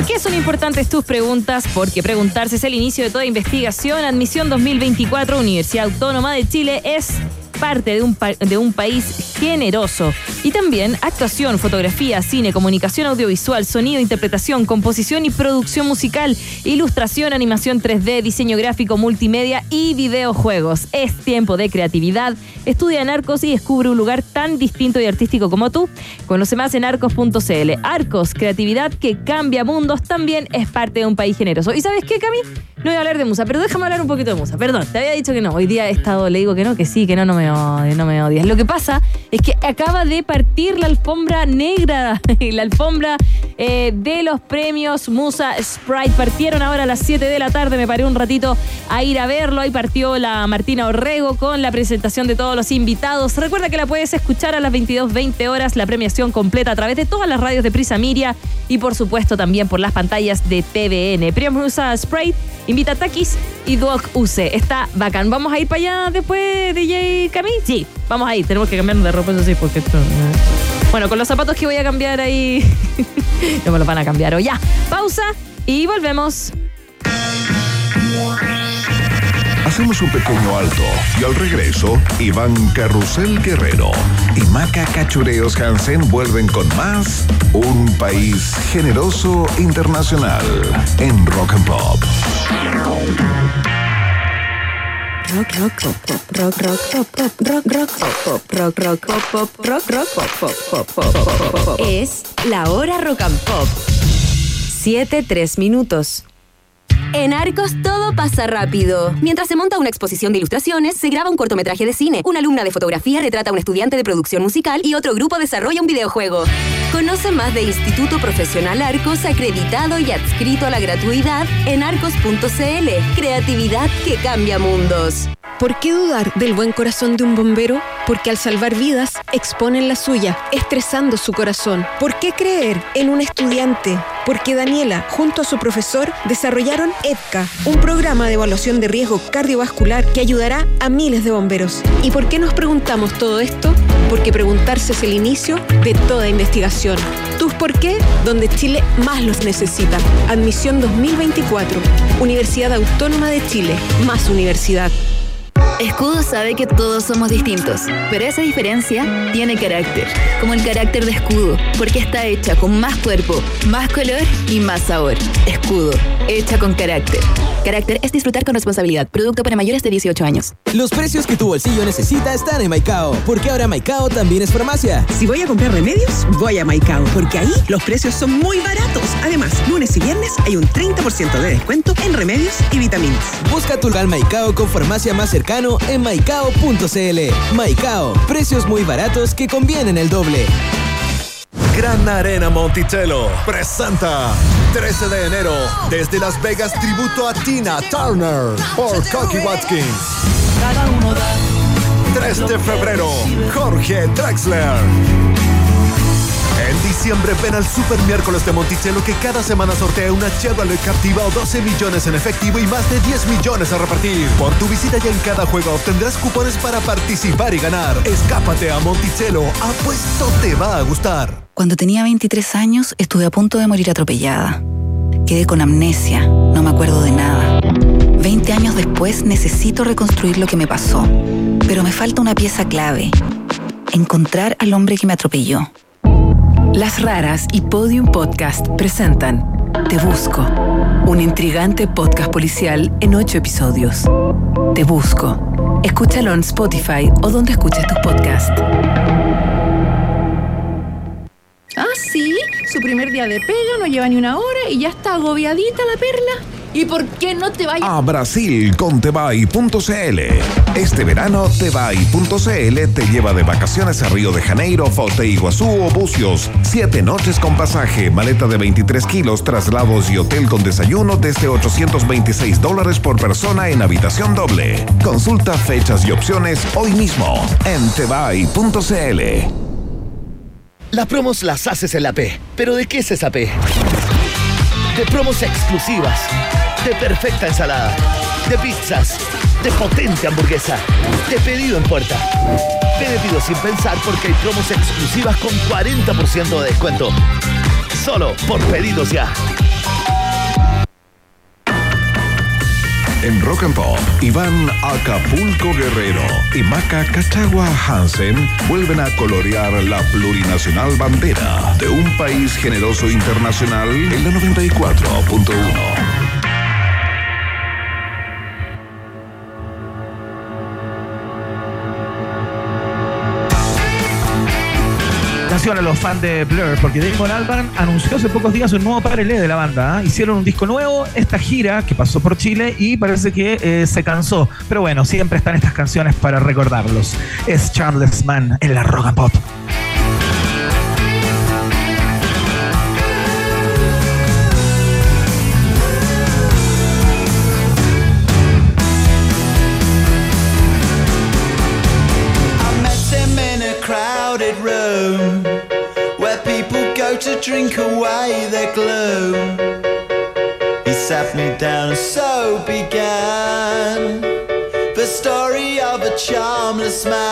¿Por qué son importantes tus preguntas? Porque preguntarse es el inicio de toda investigación. Admisión 2024, Universidad Autónoma de Chile es parte de un, de un país generoso. Y también actuación, fotografía, cine, comunicación audiovisual, sonido, interpretación, composición y producción musical, ilustración, animación 3D, diseño gráfico, multimedia y videojuegos. Es tiempo de creatividad. Estudia en Arcos y descubre un lugar tan distinto y artístico como tú. Conoce más en arcos.cl. Arcos, creatividad que cambia mundos, también es parte de un país generoso. ¿Y sabes qué, Cami? No voy a hablar de Musa, pero déjame hablar un poquito de Musa. Perdón, te había dicho que no. Hoy día he estado, le digo que no, que sí, que no, no me no me odies. Lo que pasa es que acaba de partir la alfombra negra, la alfombra eh, de los premios Musa Sprite. Partieron ahora a las 7 de la tarde, me paré un ratito a ir a verlo. Ahí partió la Martina Orrego con la presentación de todos los invitados. Recuerda que la puedes escuchar a las 22.20 horas, la premiación completa a través de todas las radios de Prisa Miria y por supuesto también por las pantallas de TVN. Premios Musa Sprite invita a Takis y Doc UC. Está bacán. ¿Vamos a ir para allá después, DJ Cami? Sí, vamos a ir. Tenemos que cambiarnos de ropa, eso sí, porque esto... Bueno, con los zapatos que voy a cambiar ahí... no me los van a cambiar. O ya, pausa y volvemos. Hacemos un pequeño alto y al regreso, Iván Carrusel Guerrero y Maca Cachureos Hansen vuelven con más Un País Generoso Internacional en Rock and Pop. Rock, rock, pop, pop, rock, rock, pop, pop, rock, rock, pop, pop, rock, rock, pop, pop, rock, rock, pop, pop, pop, pop, pop. Es la hora rock and pop. Siete, tres minutos. En Arcos todo pasa rápido. Mientras se monta una exposición de ilustraciones, se graba un cortometraje de cine. Una alumna de fotografía retrata a un estudiante de producción musical y otro grupo desarrolla un videojuego. Conoce más de Instituto Profesional Arcos, acreditado y adscrito a la gratuidad en arcos.cl. Creatividad que cambia mundos. ¿Por qué dudar del buen corazón de un bombero? Porque al salvar vidas, exponen la suya, estresando su corazón. ¿Por qué creer en un estudiante? Porque Daniela, junto a su profesor, desarrollaron EDCA, un programa de evaluación de riesgo cardiovascular que ayudará a miles de bomberos. ¿Y por qué nos preguntamos todo esto? Porque preguntarse es el inicio de toda investigación. ¿Tus por qué? Donde Chile más los necesita. Admisión 2024. Universidad Autónoma de Chile. Más universidad. Escudo sabe que todos somos distintos, pero esa diferencia tiene carácter, como el carácter de Escudo, porque está hecha con más cuerpo, más color y más sabor. Escudo, hecha con carácter. Carácter es disfrutar con responsabilidad, producto para mayores de 18 años. Los precios que tu bolsillo necesita están en Maicao, porque ahora Maicao también es farmacia. Si voy a comprar remedios, voy a Maicao, porque ahí los precios son muy baratos. Además, lunes y viernes hay un 30% de descuento en remedios y vitaminas. Busca tu local Maicao con farmacia más cercano en maicao.cl. Maicao, precios muy baratos que convienen el doble. Gran Arena Monticello presenta 13 de enero desde Las Vegas tributo a Tina Turner por Cocky Watkins. 3 de febrero Jorge Drexler. En diciembre ven al Super Miércoles de Monticello que cada semana sortea una Chevrolet Captiva o 12 millones en efectivo y más de 10 millones a repartir. Por tu visita ya en cada juego obtendrás cupones para participar y ganar. Escápate a Monticello, apuesto te va a gustar. Cuando tenía 23 años estuve a punto de morir atropellada. Quedé con amnesia, no me acuerdo de nada. 20 años después necesito reconstruir lo que me pasó, pero me falta una pieza clave. Encontrar al hombre que me atropelló. Las Raras y Podium Podcast presentan Te Busco, un intrigante podcast policial en ocho episodios. Te Busco. Escúchalo en Spotify o donde escuches tus podcasts. Ah, sí, su primer día de pega no lleva ni una hora y ya está agobiadita la perla. ¿Y por qué no te vayas? A Brasil con Tebay.cl. Este verano, Tebay.cl te lleva de vacaciones a Río de Janeiro, Foz de Iguazú o Bucios. Siete noches con pasaje, maleta de 23 kilos, traslados y hotel con desayuno desde 826 dólares por persona en habitación doble. Consulta fechas y opciones hoy mismo en Tebay.cl. Las promos las haces en la P. ¿Pero de qué es esa P? De promos exclusivas, de perfecta ensalada, de pizzas, de potente hamburguesa, de pedido en puerta. Te pido sin pensar porque hay promos exclusivas con 40% de descuento. Solo por pedidos ya. En Rock and Pop, Iván Acapulco Guerrero y Maca Cachagua Hansen vuelven a colorear la plurinacional bandera de un país generoso internacional en la 94.1. Atención a los fans de Blur, porque Damon Albarn anunció hace pocos días un nuevo parelé de la banda. ¿ah? Hicieron un disco nuevo, esta gira que pasó por Chile y parece que eh, se cansó. Pero bueno, siempre están estas canciones para recordarlos. Es Charles Mann en la rock and pop. Drink away their gloom. He sat me down, and so began the story of a charmless man.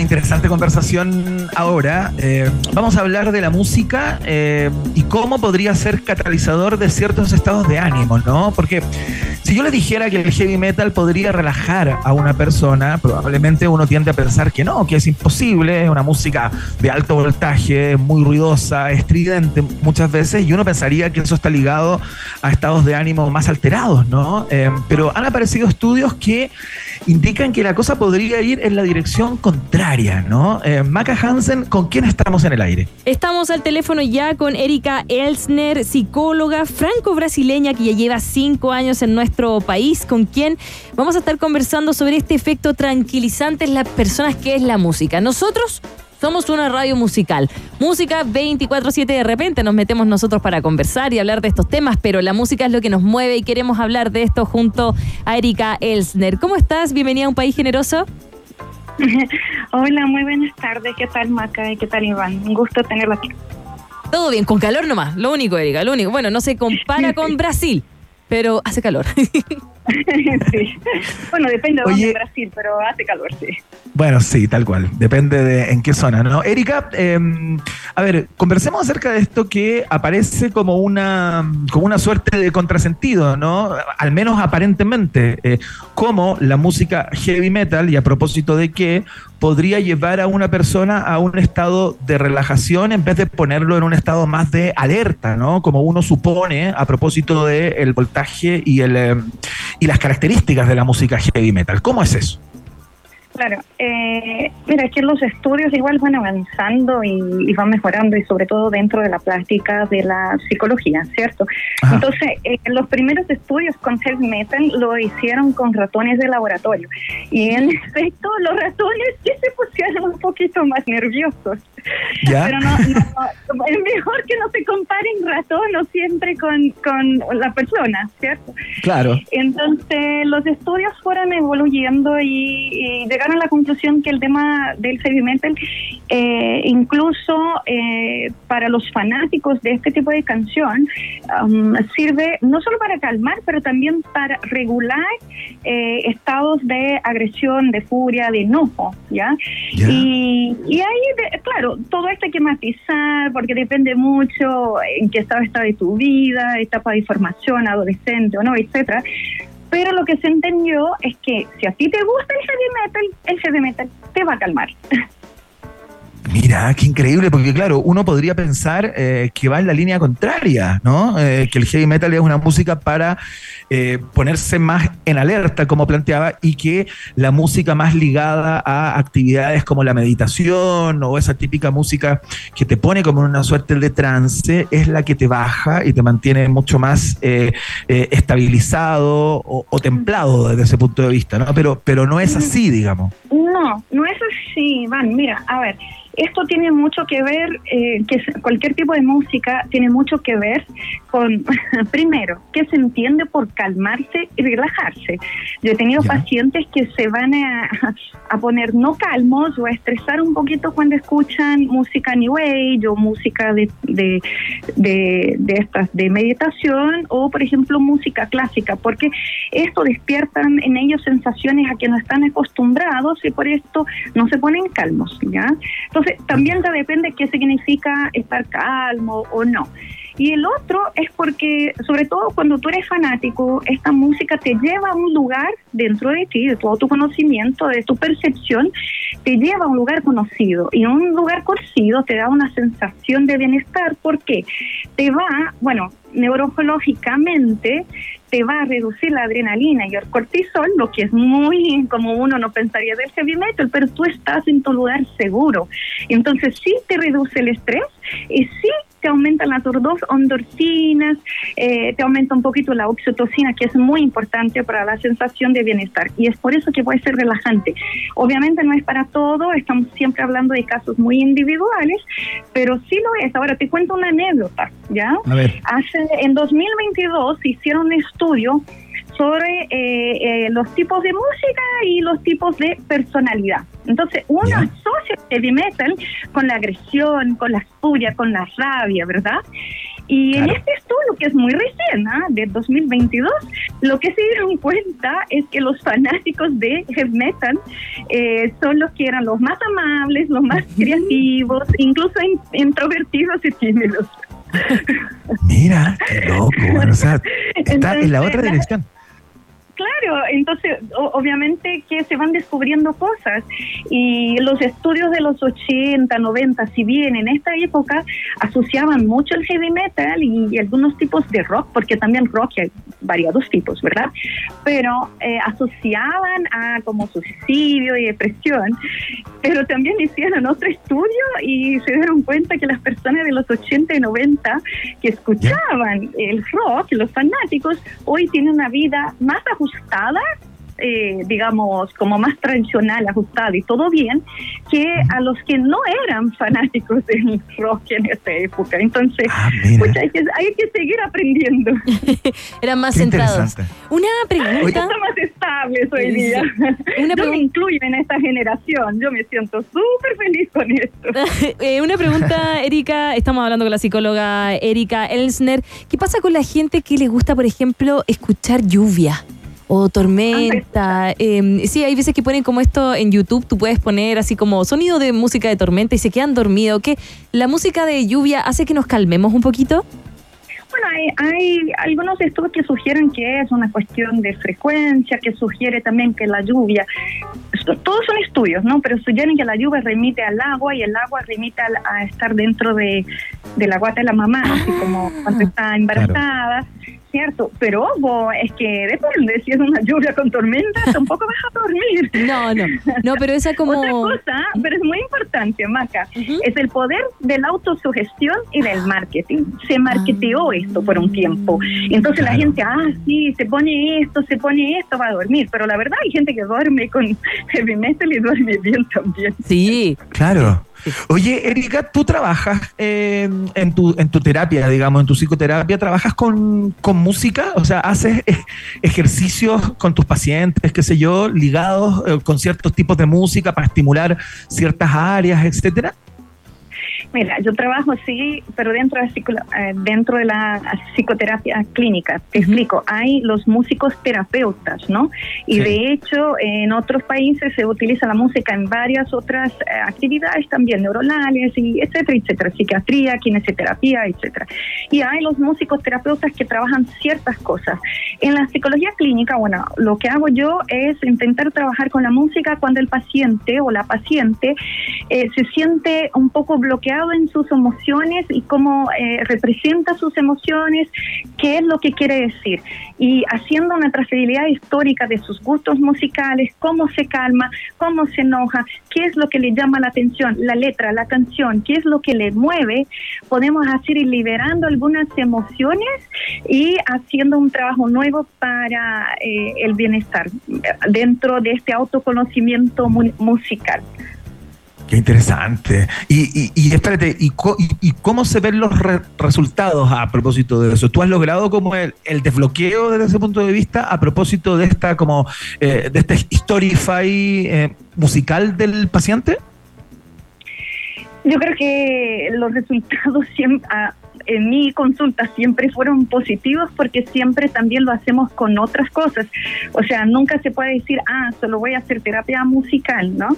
Interesante conversación ahora. Eh, vamos a hablar de la música eh, y cómo podría ser catalizador de ciertos estados de ánimo, ¿no? Porque si yo le dijera que el heavy metal podría relajar a una persona, probablemente uno tiende a pensar que no, que es imposible, es una música de alto voltaje, muy ruidosa, estridente muchas veces, y uno pensaría que eso está ligado a estados de ánimo más alterados, ¿no? Eh, pero han aparecido estudios que indican que la cosa podría ir en la dirección contraria, ¿no? Eh, Maca Hansen, ¿con quién estamos en el aire? Estamos al teléfono ya con Erika Elsner, psicóloga franco-brasileña que ya lleva cinco años en nuestro país, con quien vamos a estar conversando sobre este efecto tranquilizante en las personas que es la música. Nosotros somos una radio musical. Música 24/7 de repente nos metemos nosotros para conversar y hablar de estos temas, pero la música es lo que nos mueve y queremos hablar de esto junto a Erika Elsner. ¿Cómo estás? Bienvenida a Un País Generoso. Hola, muy buenas tardes. ¿Qué tal, Maca? ¿Y qué tal, Iván? Un gusto tenerlo aquí. Todo bien, con calor nomás, lo único, Erika, lo único. Bueno, no se compara con Brasil, pero hace calor. sí. Bueno, depende de dónde en Brasil, pero hace calor, sí. Bueno, sí, tal cual. Depende de en qué zona, ¿no? Erika, em, a ver, conversemos acerca de esto que aparece como una, como una suerte de contrasentido, ¿no? Al menos aparentemente, eh, como la música heavy metal, y a propósito de que podría llevar a una persona a un estado de relajación en vez de ponerlo en un estado más de alerta, ¿no? Como uno supone a propósito del el voltaje y, el, em, y las características de la música heavy metal. ¿Cómo es eso? Claro, eh, mira, que los estudios igual van avanzando y, van mejorando y sobre todo dentro de la práctica de la psicología, ¿cierto? Entonces, eh, los primeros estudios con heavy metal lo hicieron con ratones de laboratorio y en efecto los ratones sí se pusieron un poquito más nerviosos. Pero no, es mejor que no se comparen ratones siempre con, con la persona, ¿cierto? Claro. Entonces, los estudios fueron evoluyendo y, y llegaron a la conclusión que el tema del heavy metal, eh, incluso eh, para los fanáticos de este tipo de canción, um, sirve no solo para calmar, pero también para regular eh, estados de agresión, de furia, de enojo, ¿ya? Y, y, ahí, claro, todo esto hay que matizar porque depende mucho en qué estado está de tu vida, etapa de formación, adolescente o no, etcétera. Pero lo que se entendió es que si a ti te gusta el heavy metal, el heavy metal te va a calmar. Mira, qué increíble, porque claro, uno podría pensar eh, que va en la línea contraria, ¿no? Eh, que el heavy metal es una música para eh, ponerse más en alerta, como planteaba, y que la música más ligada a actividades como la meditación o esa típica música que te pone como una suerte de trance es la que te baja y te mantiene mucho más estabilizado o, o, templado desde ese punto de vista, ¿no? Pero, pero no es así, digamos. No, no es así, Van. Mira, a ver. Esto tiene mucho que ver, eh, que cualquier tipo de música tiene mucho que ver con, primero, que se entiende por calmarse y relajarse. Yo he tenido pacientes que se van a, a, poner no calmos o a estresar un poquito cuando escuchan música New Age o música de, de, de, de estas de meditación o, por ejemplo, música clásica, porque esto despierta en ellos sensaciones a que no están acostumbrados y por esto no se ponen calmos, ¿ya? Entonces, también ya depende qué significa estar calmo o no. Y el otro es porque, sobre todo cuando tú eres fanático, esta música te lleva a un lugar dentro de ti, de todo tu conocimiento, de tu percepción, te lleva a un lugar conocido. Y un lugar conocido te da una sensación de bienestar porque te va, bueno, neurológicamente te va a reducir la adrenalina y el cortisol, lo que es muy como uno no pensaría del heavy metal, pero tú estás en tu lugar seguro. Entonces sí te reduce el estrés y sí te aumentan las endorfinas, eh, te aumenta un poquito la oxitocina, que es muy importante para la sensación de bienestar. Y es por eso que puede ser relajante. Obviamente no es para todo, estamos siempre hablando de casos muy individuales, pero sí lo es. Ahora te cuento una anécdota, ¿ya? Hace, en 2022 hicieron un estudio sobre eh, eh, los tipos de música y los tipos de personalidad. Entonces, uno asocia el heavy metal con la agresión, con la furia, con la rabia, ¿verdad? Y en este estudio, que es muy recién, ¿ah? de 2022, lo que se dieron cuenta es que los fanáticos de heavy metal eh, son los que eran los más amables, los más creativos, incluso in- introvertidos y tímidos. Mira, qué loco. bueno, o sea, está en la otra dirección. Claro, entonces o- obviamente que se van descubriendo cosas y los estudios de los 80, 90, si bien en esta época asociaban mucho el heavy metal y, y algunos tipos de rock, porque también rock hay variados tipos, ¿verdad? Pero eh, asociaban a como suicidio y depresión, pero también hicieron otro estudio y se dieron cuenta que las personas de los 80 y 90 que escuchaban el rock, los fanáticos, hoy tienen una vida más ajustada, eh, digamos, como más tradicional, ajustada y todo bien, que a los que no eran fanáticos del rock en esta época. Entonces, pues hay, que, hay que seguir aprendiendo. Eran más Qué centrados. Una pregunta. Están más estables hoy día. Una Yo me incluyo en esta generación. Yo me siento súper feliz con esto. Eh, una pregunta, Erika. Estamos hablando con la psicóloga Erika Elsner. ¿Qué pasa con la gente que le gusta, por ejemplo, escuchar lluvia? O tormenta. Eh, sí, hay veces que ponen como esto en YouTube, tú puedes poner así como sonido de música de tormenta y se quedan dormidos. ¿Qué? ¿La música de lluvia hace que nos calmemos un poquito? Bueno, hay, hay algunos estudios que sugieren que es una cuestión de frecuencia, que sugiere también que la lluvia, todos son estudios, ¿no? Pero sugieren que la lluvia remite al agua y el agua remite al- a, estar dentro de, de la guata de la mamá, así como cuando está embarazada. ¿Cierto? Pero ojo, es que depende, si es una lluvia con tormenta, tampoco vas a dormir. No, no, no, pero esa como... Otra cosa, pero es muy importante, Maca, es el poder de la autosugestión y del marketing. Se marketeó esto por un tiempo. Entonces la gente, ah, sí, se pone esto, se pone esto, va a dormir. Pero la verdad hay gente que duerme con heavy metal y duerme bien también. Sí. Claro. Oye, Erika, tú trabajas eh, en, tu, en tu terapia, digamos, en tu psicoterapia, ¿trabajas con, con música? O sea, ¿haces eh, ejercicios con tus pacientes, qué sé yo, ligados eh, con ciertos tipos de música para estimular ciertas áreas, etcétera? Mira, yo trabajo sí, pero dentro de, eh, dentro de la psicoterapia clínica. Te explico, hay los músicos terapeutas, ¿no? Y Sí. de hecho, en otros países se utiliza la música en varias otras eh, actividades también neuronales, y etcétera, etcétera, psiquiatría, kinesioterapia, etcétera. Y hay los músicos terapeutas que trabajan ciertas cosas. En la psicología clínica, bueno, lo que hago yo es intentar trabajar con la música cuando el paciente o la paciente eh, se siente un poco bloqueado en sus emociones y cómo eh, representa sus emociones, qué es lo que quiere decir. Y haciendo una trazabilidad histórica de sus gustos musicales, cómo se calma, cómo se enoja, qué es lo que le llama la atención, la letra, la canción, qué es lo que le mueve, podemos hacer ir liberando algunas emociones y haciendo un trabajo nuevo para eh, el bienestar dentro de este autoconocimiento mu- musical. Interesante. Y, y, espérate, ¿y, y- cómo se ven los re- resultados a propósito de eso? ¿Tú has logrado como el, el desbloqueo desde ese punto de vista a propósito de esta como eh, de este Storify eh, musical del paciente? Yo creo que los resultados siempre, ah, en mi consulta siempre fueron positivos porque siempre también lo hacemos con otras cosas. O sea, nunca se puede decir, ah, solo voy a hacer terapia musical, ¿no?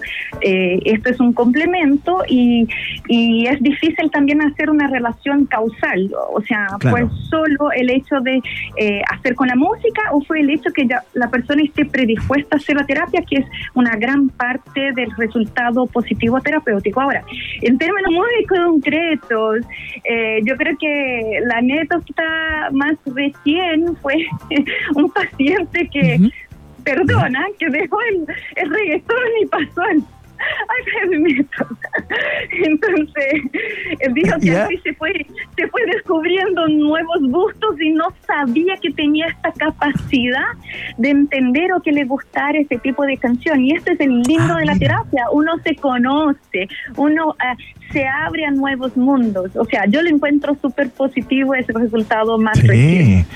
Eh, esto es un complemento y, y es difícil también hacer una relación causal. O sea, Claro. fue solo el hecho de eh, hacer con la música o fue el hecho que ya la persona esté predispuesta a hacer la terapia, que es una gran parte del resultado positivo terapéutico. Ahora, en términos muy concretos, eh, yo creo que la anécdota más recién fue un paciente que, perdona, que dejó el, el reggaetón y pasó al, Entonces, dijo que así se fue, se fue descubriendo nuevos gustos y no sabía que tenía esta capacidad de entender o que le gustara ese tipo de canción. Y este es el lindo de la terapia. Uno se conoce, uno ah, se abre a nuevos mundos. O sea, yo lo encuentro súper positivo ese resultado más reciente.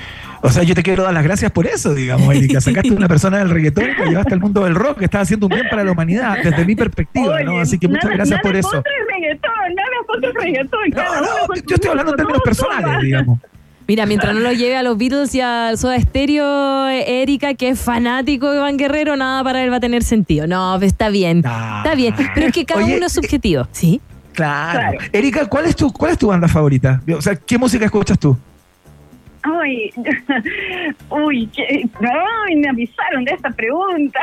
O sea, yo te quiero dar las gracias por eso, digamos, Erika. Sacaste una persona del reggaetón y la llevaste al mundo del rock, que estás haciendo un bien para la humanidad, desde mi perspectiva, ¿no? Así que muchas nada- gracias nada por eso. contra el reggaetón, nada el reggaetón. uno con Yo estoy hablando en términos personales, digamos. Mira, mientras no lo lleve a los Beatles y al Soda Stereo, Erika, que es fanático de Iván Guerrero, nada para él va a tener sentido. No, pues está bien. Está bien. Pero es que cada Oye, uno es subjetivo. ¿Sí? Claro. Claro. Erika, ¿cuál es tu cuál es tu banda favorita? O sea, ¿qué música escuchas tú? Ay, uy, que, ay, me avisaron de esta pregunta.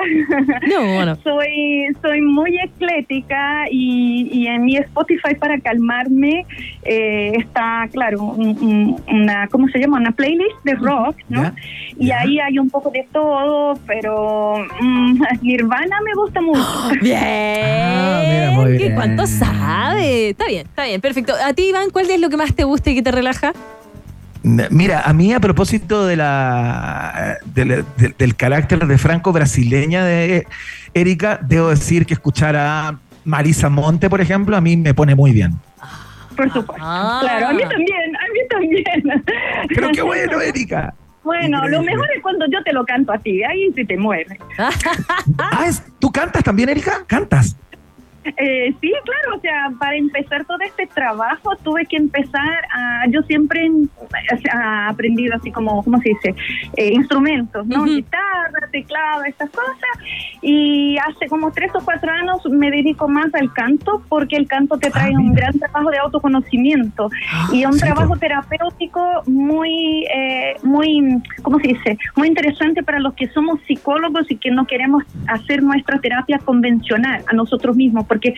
No, bueno. Soy, soy muy eclética y, y en mi Spotify para calmarme eh, está, claro, un- un- una, ¿cómo se llama? Una playlist de rock, ¿no? Y ahí hay un poco de todo, pero mm, Nirvana me gusta mucho. Bien. Ah, mira, muy ¿Qué bien. ¿Cuánto sabe? Está bien, está bien, perfecto. A ti, Iván, ¿cuál es lo que más te gusta y que te relaja? Mira, a mí a propósito de la del, carácter de franco brasileña de Erika, debo decir que escuchar a Marisa Monte, por ejemplo, a mí me pone muy bien. Por supuesto. Ah. Claro, a mí también, a mí también. Pero qué bueno, Erika. Bueno, lo mejor es cuando yo te lo canto a ti, ahí sí te mueves. Ah, es- ¿tú cantas también, Erika? ¿Cantas? Eh, sí, claro, o sea, para empezar todo este trabajo tuve que empezar a, yo siempre he aprendido así como, ¿cómo se dice? Eh, instrumentos, ¿no? Guitarra, teclado, estas cosas. Y hace como tres o cuatro años me dedico más al canto porque el canto te trae un gran trabajo de autoconocimiento y un sí, trabajo pues. terapéutico muy, eh, muy, ¿cómo se dice? Muy interesante para los que somos psicólogos y que no queremos hacer nuestra terapia convencional a nosotros mismos, porque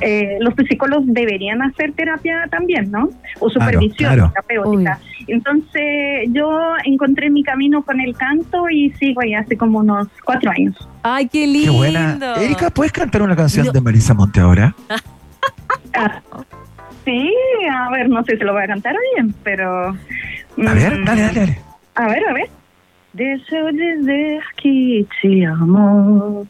eh, los psicólogos deberían hacer terapia también, ¿no? O supervisión claro. terapéutica. Entonces yo encontré mi camino con el canto y sigo ahí hace como unos cuatro años. Ay, qué Qué lindo. buena. Erika, ¿puedes cantar una canción No. de Marisa Monte ahora? Ah, sí, a ver, no sé si lo voy a cantar bien, pero... A ver, mm, dale, dale, dale. A ver, a ver. Eu dizer que te amo.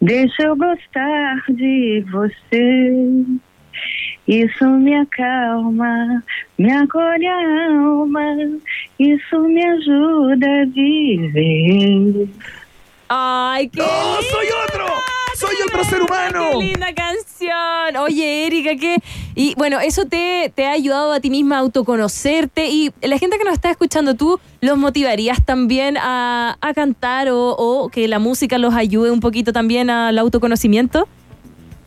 Deixa eu gostar de você. Isso me acalma, me acolhe a alma. Isso me ajuda a viver. Ay, qué ¡No, lindo. soy otro! ¡Soy otro ser humano! Qué linda canción. Oye, Erika, ¿qué? Y bueno, eso te, te ha ayudado a ti misma a autoconocerte. Y la gente que nos está escuchando, ¿tú los motivarías también a, a cantar o, o que la música los ayude un poquito también al autoconocimiento?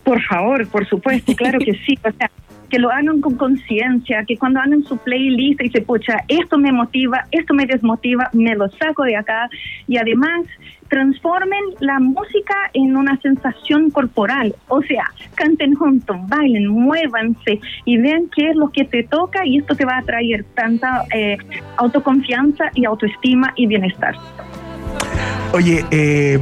Por favor, por supuesto, claro que sí. O sea, que lo hagan con conciencia, que cuando hagan su playlist y se pucha, esto me motiva, esto me desmotiva, me lo saco de acá. Y además, transformen la música en una sensación corporal. O sea, canten juntos, bailen, muévanse y vean qué es lo que te toca y esto te va a traer tanta eh, autoconfianza y autoestima y bienestar. Oye, eh,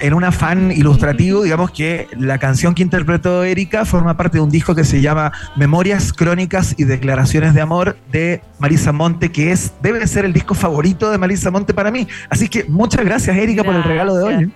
en un afán ilustrativo, digamos que la canción que interpretó Erika forma parte de un disco que se llama Memorias, Crónicas y Declaraciones de Amor de Marisa Monte, que es debe ser el disco favorito de Marisa Monte para mí. Así que muchas gracias, Erika, por el regalo de hoy.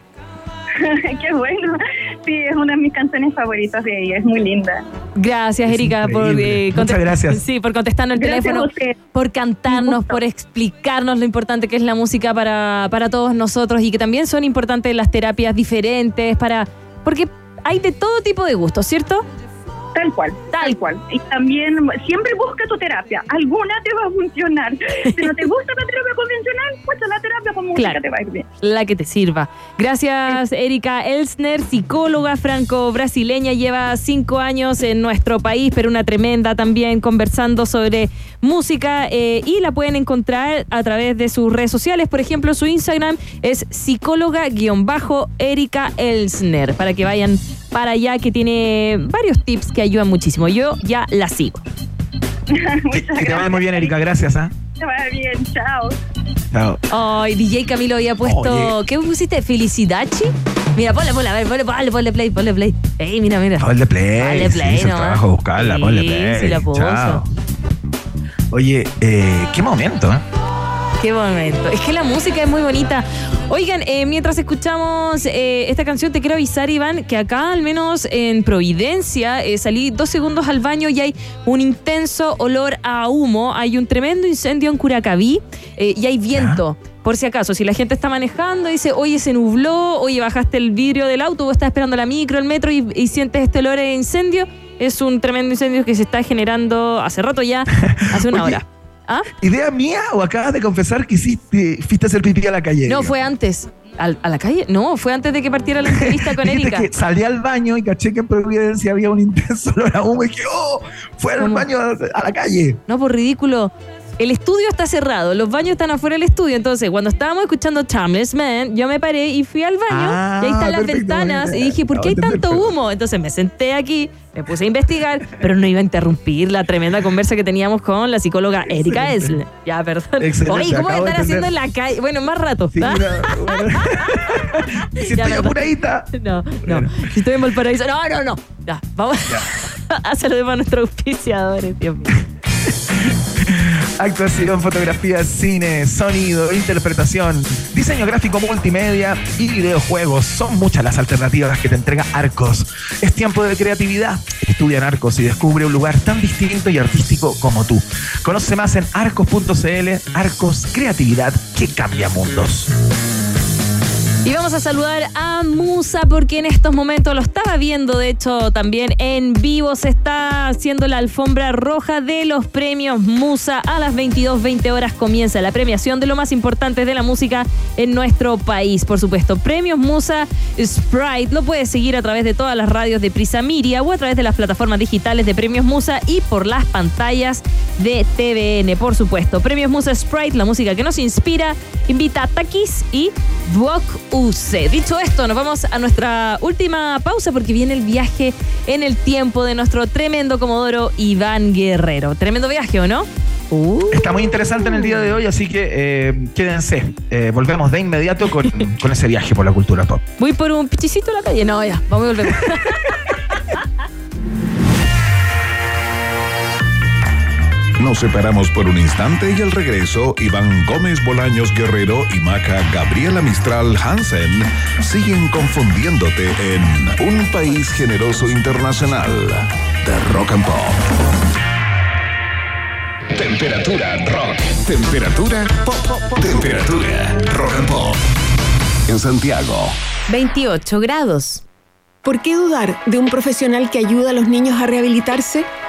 qué bueno. Sí, es una de mis canciones favoritas de ella, es muy linda. Gracias, Es Erika, por, eh, Muchas gracias. Sí, por contestarnos el Gracias teléfono, por cantarnos, por explicarnos lo importante que es la música para, para todos nosotros y que también son importantes las terapias diferentes para porque hay de todo tipo de gustos, ¿cierto? Tal cual, tal cual. Y también siempre busca tu terapia. Alguna te va a funcionar. Si no te gusta la terapia convencional, pues la terapia con música Claro. te va a ir bien. La que te sirva. Gracias, Erika Elsner, psicóloga franco-brasileña, lleva cinco años en nuestro país, pero una tremenda también conversando sobre música eh, y la pueden encontrar a través de sus redes sociales. Por ejemplo, su Instagram es psicóloga-erika Elsner, para que vayan para allá, que tiene varios tips que ayudan muchísimo. Yo ya la sigo. Muchas Que te vaya muy bien, Erika. Gracias. ¿ah? Te vaya bien, chao. Chao. Ay, DJ Camilo había puesto. Oye. ¿Qué pusiste? ¿Felicidachi? Mira, ponle, ponle, a ver, ponle, ponle, ponle play, ponle play. Ey, mira, mira. Ponle play. Ponle sí, play, es el ¿no? trabajo buscarla. Sí, ponle play. sí la puso. Chao. Oye, eh, qué momento, ¿eh? Qué momento. Es que la música es muy bonita. Oigan, eh, mientras escuchamos eh, esta canción, te quiero avisar, Iván, que acá, al menos en Providencia, eh, salí dos segundos al baño y hay un intenso olor a humo. Hay un tremendo incendio en Curacaví y hay viento. Por si acaso, si la gente está manejando y dice, oye, se nubló, oye, bajaste el vidrio del auto o estás esperando la micro, el metro y, y sientes este olor de incendio, es un tremendo incendio que se está generando hace rato ya, hace una Oye, hora. ¿Ah? ¿Idea mía o acabas de confesar que hiciste, fuiste a hacer pipí a la calle? No, digamos? fue antes. ¿Al- ¿A la calle? No, fue antes de que partiera la entrevista con Erika. que salí al baño y caché que en Providencia había un intenso olor a humo y dije, ¡oh! Fue al baño a, a la calle. No, por ridículo. El estudio está cerrado, los baños están afuera del estudio. Entonces, cuando estábamos escuchando Timeless Man, yo me paré y fui al baño. Ah, y ahí están las ventanas. Y dije, ¿por qué hay tanto humo? Entonces me senté aquí, me puse a investigar, pero no iba a interrumpir la tremenda conversa que teníamos con la psicóloga Erika Esle. Ya, perdón. Excelente, Oye, ¿cómo acabo de estar haciendo en la calle? Bueno, más rato. Sí, ¿ah? una- si Ya, estoy apuradita. No, no. Si estoy en Valparaíso. No, no, no. Ya, vamos a saludar a nuestros auspiciadores, Dios mío. Actuación, fotografía, cine, sonido, interpretación, diseño gráfico multimedia y videojuegos. Son muchas las alternativas que te entrega Arcos. Es tiempo de creatividad. Estudia Arcos y descubre un lugar tan distinto y artístico como tú. Conoce más en arcos.cl. Arcos, creatividad que cambia mundos. Y vamos a saludar a Musa porque en estos momentos lo estaba viendo, de hecho también en vivo se está haciendo la alfombra roja de los premios Musa. A las 22.20 horas comienza la premiación de lo más importante de la música en nuestro país, por supuesto. Premios Musa Sprite lo puedes seguir a través de todas las radios de Prisa Miria o a través de las plataformas digitales de Premios Musa y por las pantallas de TVN, por supuesto. Premios Musa Sprite, la música que nos inspira, invita a Takis y Duoc UC. Dicho esto, nos vamos a nuestra última pausa porque viene el viaje en el tiempo de nuestro tremendo comodoro Iván Guerrero. Tremendo viaje, ¿o no? Uh. Está muy interesante en el día de hoy, así que eh, quédense. Eh, volvemos de inmediato con, con ese viaje por la cultura pop. Voy por un pichicito a la calle. No, ya, vamos a volver. Nos separamos por un instante y al regreso, Iván Gómez Bolaños Guerrero y Maca Gabriela Mistral Hansen siguen confundiéndote en Un País Generoso Internacional de Rock and Pop. Temperatura rock. Temperatura pop. Temperatura rock and pop. En Santiago. 28 grados. ¿Por qué dudar de un profesional que ayuda a los niños a rehabilitarse?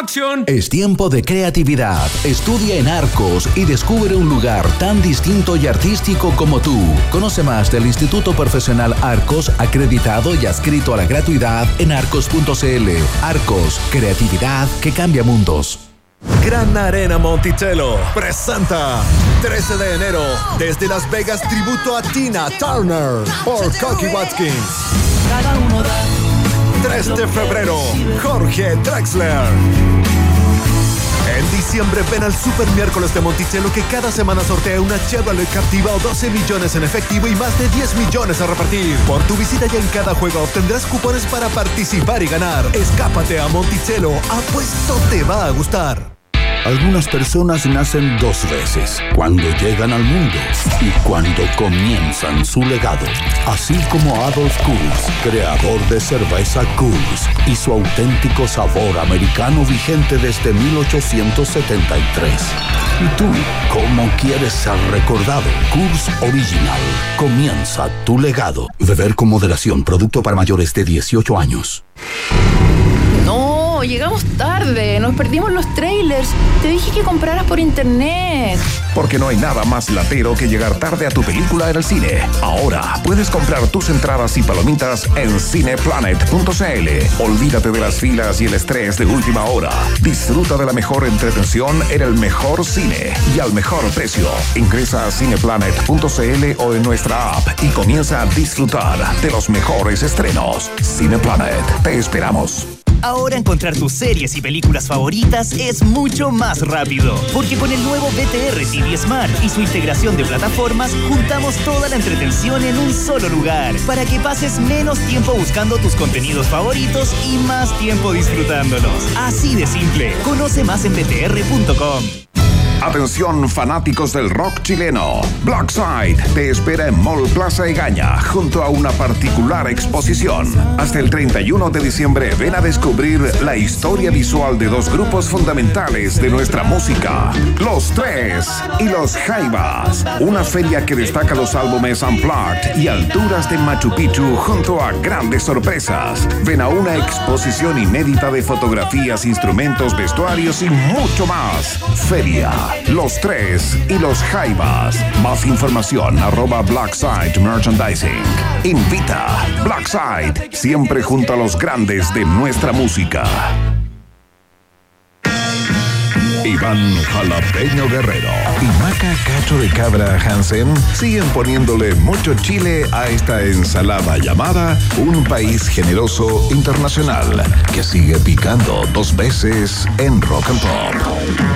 Acción. Es tiempo de creatividad. Estudia en Arcos y descubre un lugar tan distinto y artístico como tú. Conoce más del Instituto Profesional Arcos, acreditado y adscrito a la gratuidad en arcos.cl. Arcos, creatividad que cambia mundos. Gran Arena Monticello presenta 13 de enero desde Las Vegas tributo a Tina Turner por Cocky Watkins. 3 de febrero, Jorge Drexler. En diciembre ven al Super Miércoles de Monticello que cada semana sortea una Chevrolet Captiva o 12 millones en efectivo y más de 10 millones a repartir. Por tu visita ya en cada juego obtendrás cupones para participar y ganar. Escápate a Monticello, apuesto te va a gustar. Algunas personas nacen dos veces, cuando llegan al mundo y cuando comienzan su legado. Así como Adolf Kurz, creador de cerveza Kurz y su auténtico sabor americano vigente desde 1873. ¿Y tú, cómo quieres ser recordado? Kurz Original. Comienza tu legado. Beber con moderación, producto para mayores de 18 años. Llegamos tarde. Nos perdimos los trailers. Te dije que compraras por internet. Porque no hay nada más latero que llegar tarde a tu película en el cine. Ahora puedes comprar tus entradas y palomitas en cineplanet.cl. Olvídate de las filas y el estrés de última hora. Disfruta de la mejor entretención en el mejor cine y al mejor precio. Ingresa a cineplanet.cl o en nuestra app y comienza a disfrutar de los mejores estrenos. Cineplanet, te esperamos. Ahora encontrar tus series y películas favoritas es mucho más rápido, porque con el nuevo BTR TV Smart y su integración de plataformas, juntamos toda la entretención en un solo lugar, para que pases menos tiempo buscando tus contenidos favoritos y más tiempo disfrutándolos. Así de simple. Conoce más en btr.com. Atención fanáticos del rock chileno. Blackside te espera en Mall Plaza Egaña junto a una particular exposición. Hasta el 31 de diciembre ven a descubrir la historia visual de dos grupos fundamentales de nuestra música. Los Tres y Los Jaivas. Una feria que destaca los álbumes Unplugged y alturas de Machu Picchu junto a grandes sorpresas. Ven a una exposición inédita de fotografías, instrumentos, vestuarios y mucho más. Feria los Tres y Los Jaivas. Más información arroba Blackside Merchandising. Invita Blackside, siempre junto a los grandes de nuestra música. Iván Jalapeño Guerrero y Maca Cacho de Cabra Hansen siguen poniéndole mucho chile a esta ensalada llamada Un País Generoso Internacional que sigue picando dos veces en Rock and Pop.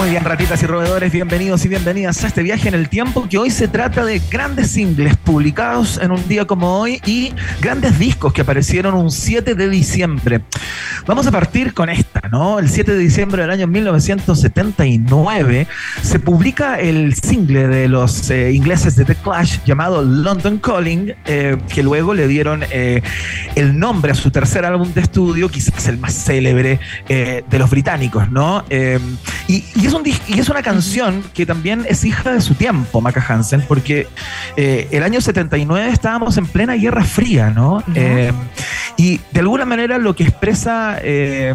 Muy bien, ratitas y roedores, bienvenidos y bienvenidas a este viaje en el tiempo que hoy se trata de grandes singles publicados en un día como hoy y grandes discos que aparecieron un 7 de diciembre. Vamos a partir con esta, ¿no? El 7 de diciembre del año 1979 se publica el single de los eh, ingleses de The Clash llamado London Calling, eh, que luego le dieron eh, el nombre a su tercer álbum de estudio, quizás el más célebre de los británicos, ¿no? Es, un, y es una canción que también es hija de su tiempo, Maca Hansen, porque eh, el año 79 estábamos en plena Guerra Fría, ¿no? Eh, y de alguna manera lo que expresa eh,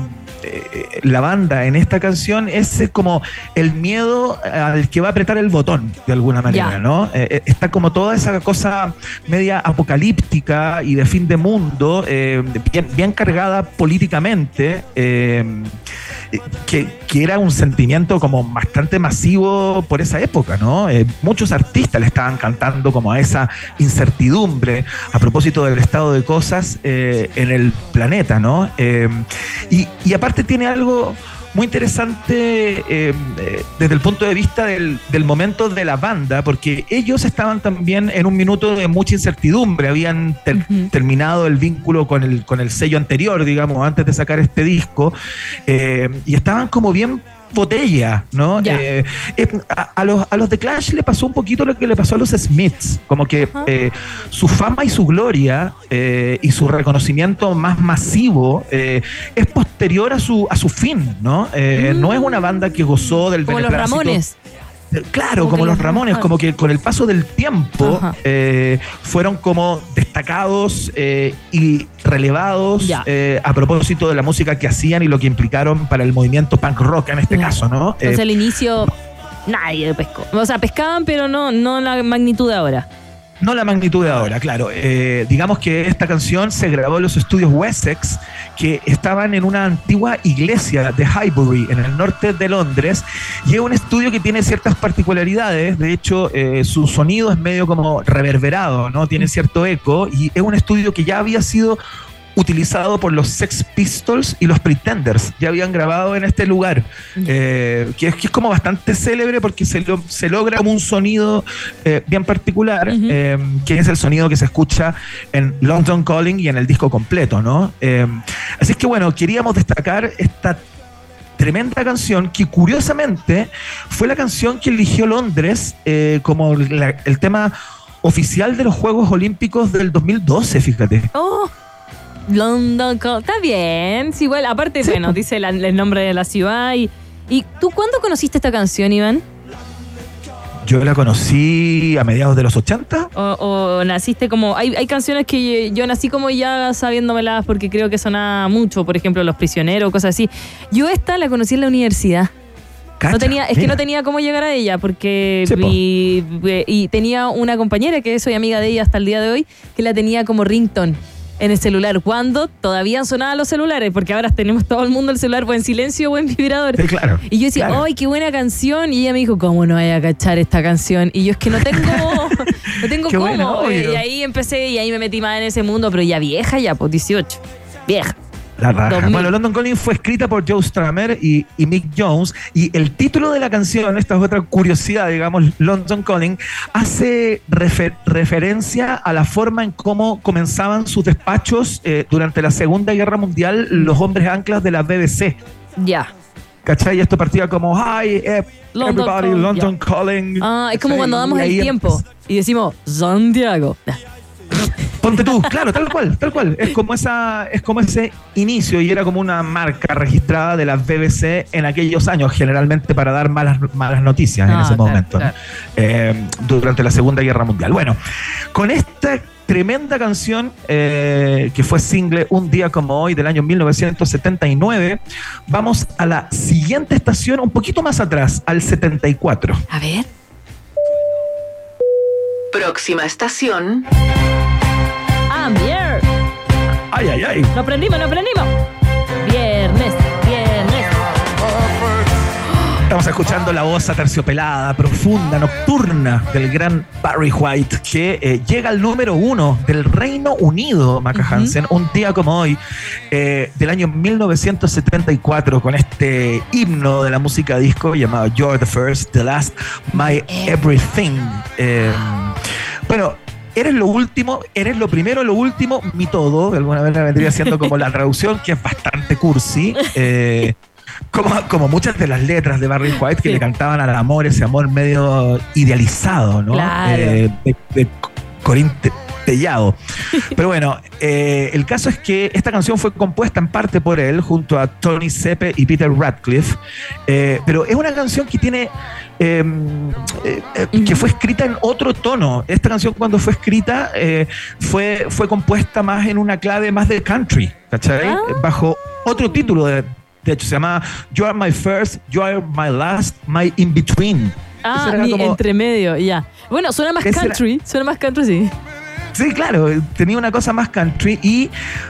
la banda en esta canción es como el miedo al que va a apretar el botón, de alguna manera, ¿no? está como toda esa cosa media apocalíptica y de fin de mundo, bien, bien, cargada políticamente que, era un sentimiento como bastante masivo por esa época, ¿no? Eh, muchos artistas le estaban cantando como a esa incertidumbre a propósito del estado de cosas eh, en el planeta, ¿no? Eh, y, y aparte tiene algo muy interesante eh, eh, desde el punto de vista del, momento de la banda, porque ellos estaban también en un minuto de mucha incertidumbre, habían terminado el vínculo con el, con el sello anterior, digamos, antes de sacar este disco, eh, y estaban como bien botella, ¿no? Eh, eh, a, los, a los de Clash le pasó un poquito lo que le pasó a los Smiths, como que eh, su fama y su gloria y su reconocimiento más masivo es posterior a su, a su fin, ¿no? No es una banda que gozó del Como los Ramones. Claro, como, los Ramones, como que con el paso del tiempo eh, fueron como destacados eh, y relevados eh, a propósito de la música que hacían y lo que implicaron para el movimiento punk rock en este caso, ¿no? Entonces al inicio nadie pescó. O sea, pescaban, pero no, no la magnitud de ahora. No la magnitud de ahora, claro. Eh, digamos que esta canción se grabó en los estudios Wessex, que estaban en una antigua iglesia de Highbury, en el norte de Londres, y es un estudio que tiene ciertas particularidades. De hecho, eh, su sonido es medio como reverberado, ¿no? Tiene cierto eco, y es un estudio que ya había sido utilizado por los Sex Pistols y los Pretenders. Ya habían grabado en este lugar, eh, que, es, que es como bastante célebre porque se, se logra como un sonido eh, bien particular, eh, que es el sonido que se escucha en London Calling y en el disco completo, ¿no? así es que bueno, queríamos destacar esta tremenda canción que curiosamente fue la canción que eligió Londres como el tema oficial de los Juegos Olímpicos del 2012, fíjate. Oh. London Está bien. Sí, igual, aparte, bueno, dice el nombre de la ciudad. Y, ¿Y tú cuándo conociste esta canción, Iván? Yo la conocí a mediados de los 80. O, o naciste como. Hay, hay canciones que yo nací como ya sabiéndomelas porque creo que sonaba mucho, por ejemplo, Los Prisioneros, cosas así. Yo esta la conocí en la universidad. no tenía, es que no tenía cómo llegar a ella porque mi- y tenía una compañera que soy amiga de ella hasta el día de hoy que la tenía como ringtone en el celular cuando todavía sonaban los celulares porque ahora tenemos todo el mundo el celular o en silencio o en vibrador Sí, claro. y yo decía claro. ¡ay qué buena canción! y ella me dijo ¿cómo no vaya a cachar esta canción? y yo es que no tengo no tengo Qué cómo y ahí empecé y ahí me metí más en ese mundo pero ya vieja ya pues 18 vieja La raja. 2000. Bueno, London Calling fue escrita por Joe Stramer y, y Mick Jones. Y el título de la canción, esta es otra curiosidad, digamos, London Calling, hace refer- referencia a la forma en cómo comenzaban sus despachos eh, durante la Segunda Guerra Mundial los hombres anclas de la BBC. ya ¿Cachai? Y esto partía como, hi, eh, London everybody, Calling, London. Calling. Ah, es como ¿Cachai? cuando damos el tiempo y decimos Santiago. Ponte tú, claro, tal cual, tal cual. Es como esa, es como ese inicio y era como una marca registrada de la BBC en aquellos años, generalmente para dar malas, malas noticias en Ah, ese claro, momento. Eh, durante la Segunda Guerra Mundial. Bueno, con esta tremenda canción eh, que fue single un día como hoy del año 1979, vamos a la siguiente estación, un poquito más atrás, al 74. A ver. Próxima estación. Ay, ay, ay. Lo aprendimos, lo aprendimos. Viernes, viernes. Estamos escuchando la voz aterciopelada, profunda, nocturna del gran Barry White, que eh, llega al número uno del Reino Unido, Maca Hansen, un día como hoy, eh, del año 1974, con este himno de la música disco llamado You're the First, The Last, My Everything. Eh, bueno. Eres lo último, eres lo primero, lo último, mi todo. De alguna manera vendría siendo como la traducción, que es bastante cursi. Eh, como, como muchas de las letras de Barry White que le cantaban al amor, ese amor medio idealizado, ¿no? Claro. Eh, de, de Corín Te- Tellado. Pero bueno, eh, el caso es que esta canción fue compuesta en parte por él, junto a Tony Seppe y Peter Radcliffe. Eh, pero es una canción que tiene. eh, eh, que fue escrita en otro tono. Esta canción, cuando fue escrita, fue, fue compuesta más en una clave más de country, ¿cachai? Ah. Bajo otro título de. De hecho, se llama You Are My First, You Are My Last, My In Between. Ah, mi como- entre medio, ya. Bueno, suena más era- country. Suena más country, sí. Sí, claro, tenía una cosa más country y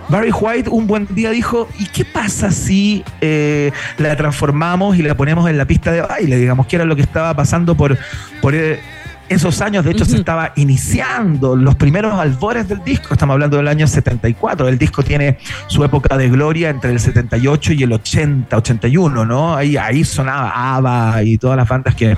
Barry White un buen día dijo, ¿y qué pasa si eh, la transformamos y la ponemos en la pista de baile? Digamos que era lo que estaba pasando por, por eh, esos años, de hecho se estaba iniciando los primeros albores del disco, estamos hablando del año 74, el disco tiene su época de gloria entre el 78 y el 80, 81, ¿no? Ahí, ahí sonaba ABBA y todas las bandas que,